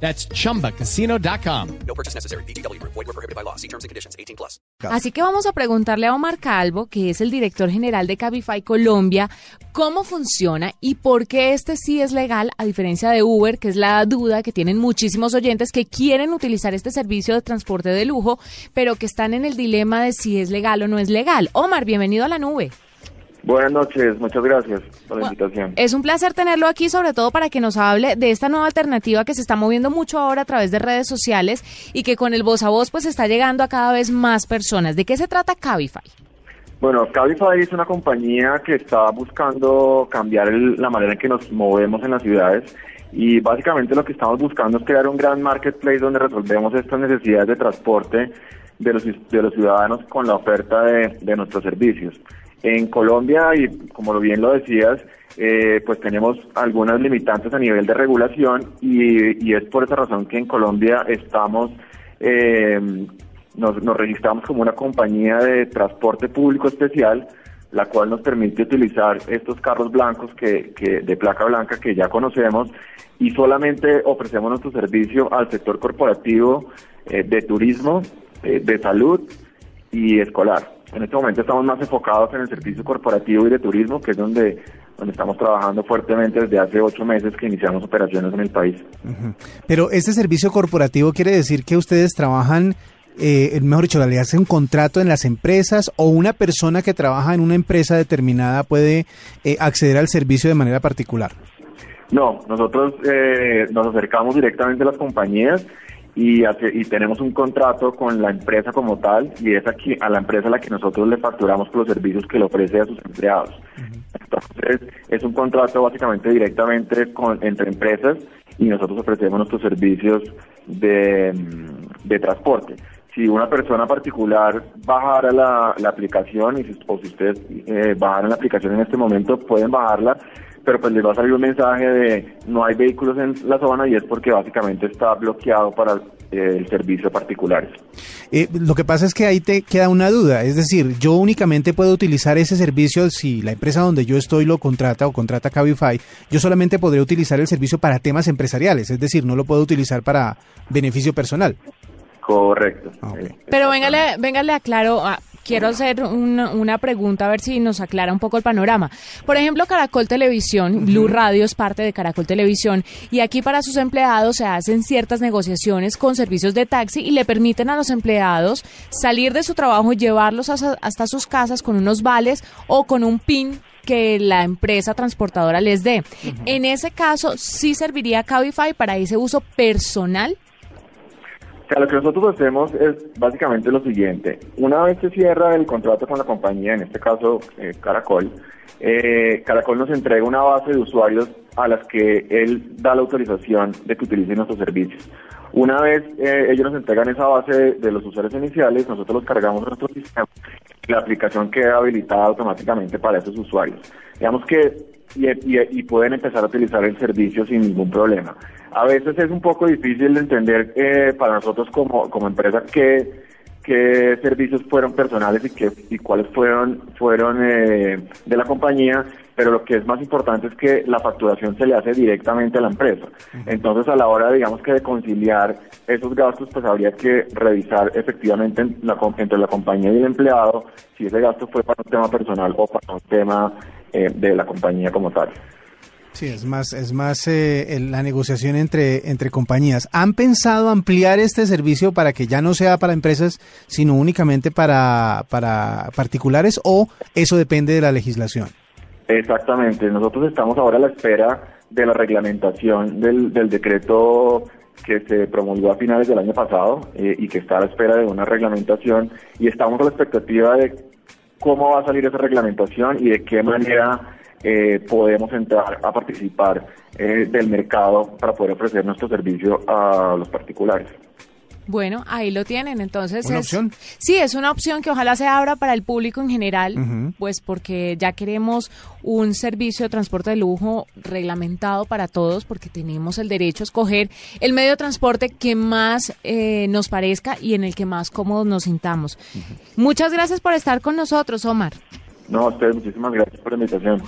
That's chumbacasino.com. No purchase necessary. Void were prohibited by law. See terms and conditions. 18 plus. Así que vamos a preguntarle a Omar Calvo, que es el director general de Cabify Colombia, cómo funciona y por qué este sí es legal, a diferencia de Uber, que es la duda que tienen muchísimos oyentes que quieren utilizar este servicio de transporte de lujo, pero que están en el dilema de si es legal o no es legal. Omar, bienvenido a la nube. Buenas noches, muchas gracias por la invitación. Es un placer tenerlo aquí, sobre todo para que nos hable de esta nueva alternativa que se está moviendo mucho ahora a través de redes sociales y que con el voz a voz pues está llegando a cada vez más personas. ¿De qué se trata Cabify? Bueno, Cabify es una compañía que está buscando cambiar el- la manera en que nos movemos en las ciudades y básicamente lo que estamos buscando es crear un gran marketplace donde resolvemos estas necesidades de transporte de los, de los ciudadanos con la oferta de, de nuestros servicios. En Colombia, y como bien lo decías, eh, pues tenemos algunas limitantes a nivel de regulación y, y es por esa razón que en Colombia estamos eh, nos, nos registramos como una compañía de transporte público especial, la cual nos permite utilizar estos carros blancos que, que de placa blanca que ya conocemos y solamente ofrecemos nuestro servicio al sector corporativo eh, de turismo, eh, de salud y escolar. En este momento estamos más enfocados en el servicio corporativo y de turismo, que es donde, donde estamos trabajando fuertemente desde hace ocho meses que iniciamos operaciones en el país. Pero este servicio corporativo quiere decir que ustedes trabajan, eh, mejor dicho, le hacen un contrato en las empresas o una persona que trabaja en una empresa determinada puede eh, acceder al servicio de manera particular. No, nosotros eh, nos acercamos directamente a las compañías y, hace- y tenemos un contrato con la empresa como tal y es aquí a la empresa a la que nosotros le facturamos por los servicios que le ofrece a sus empleados. Entonces es un contrato básicamente directamente con, entre empresas y nosotros ofrecemos nuestros servicios de, mm, de transporte. Si una persona particular bajara la, la aplicación y si, o si ustedes eh, bajaran la aplicación en este momento pueden bajarla pero pues les va a salir un mensaje de no hay vehículos en la zona y es porque básicamente está bloqueado para eh, el servicio de particulares. Eh, lo que pasa es que ahí te queda una duda, es decir, yo únicamente puedo utilizar ese servicio si la empresa donde yo estoy lo contrata o contrata Cabify, yo solamente podré utilizar el servicio para temas empresariales, es decir, no lo puedo utilizar para beneficio personal. Correcto. Ah, ok. Eh, Pero véngale, véngale aclaro, ah, quiero hacer una, una pregunta a ver si nos aclara un poco el panorama. Por ejemplo, Caracol Televisión, Blue Radio es parte de Caracol Televisión y aquí para sus empleados se hacen ciertas negociaciones con servicios de taxi y le permiten a los empleados salir de su trabajo y llevarlos hasta, hasta sus casas con unos vales o con un PIN que la empresa transportadora les dé. En ese caso, ¿sí serviría Cabify para ese uso personal? O sea, lo que nosotros hacemos es básicamente lo siguiente. Una vez se cierra el contrato con la compañía, en este caso eh, Caracol, eh, Caracol nos entrega una base de usuarios a las que él da la autorización de que utilicen nuestros servicios. Una vez eh, ellos nos entregan esa base de, los usuarios iniciales, nosotros los cargamos en nuestro sistema y la aplicación queda habilitada automáticamente para esos usuarios. Digamos que y, y- y pueden empezar a utilizar el servicio sin ningún problema. A veces es un poco difícil de entender eh, para nosotros como, como empresa qué, qué servicios fueron personales y, qué, y cuáles fueron, fueron eh, de la compañía, pero lo que es más importante es que la facturación se le hace directamente a la empresa. Entonces, a la hora, digamos que de conciliar esos gastos, pues habría que revisar efectivamente en la com- entre la compañía y el empleado si ese gasto fue para un tema personal o para un tema eh, de la compañía como tal. Sí, es más, es más eh, la negociación entre, entre compañías. ¿Han pensado ampliar este servicio para que ya no sea para empresas, sino únicamente para, para particulares o eso depende de la legislación? Exactamente, nosotros estamos ahora a la espera de la reglamentación del, del decreto que se promulgó a finales del año pasado eh, y que está a la espera de una reglamentación y estamos a la expectativa de cómo va a salir esa reglamentación y de qué manera eh, podemos entrar a participar eh, del mercado para poder ofrecer nuestro servicio a los particulares. Bueno, ahí lo tienen. Entonces, ¿Una es- opción? Sí, es una opción que ojalá se abra para el público en general, pues porque ya queremos un servicio de transporte de lujo reglamentado para todos, porque tenemos el derecho a escoger el medio de transporte que más eh, nos parezca y en el que más cómodos nos sintamos. Muchas gracias por estar con nosotros, Omar. No, a ustedes muchísimas gracias por la invitación.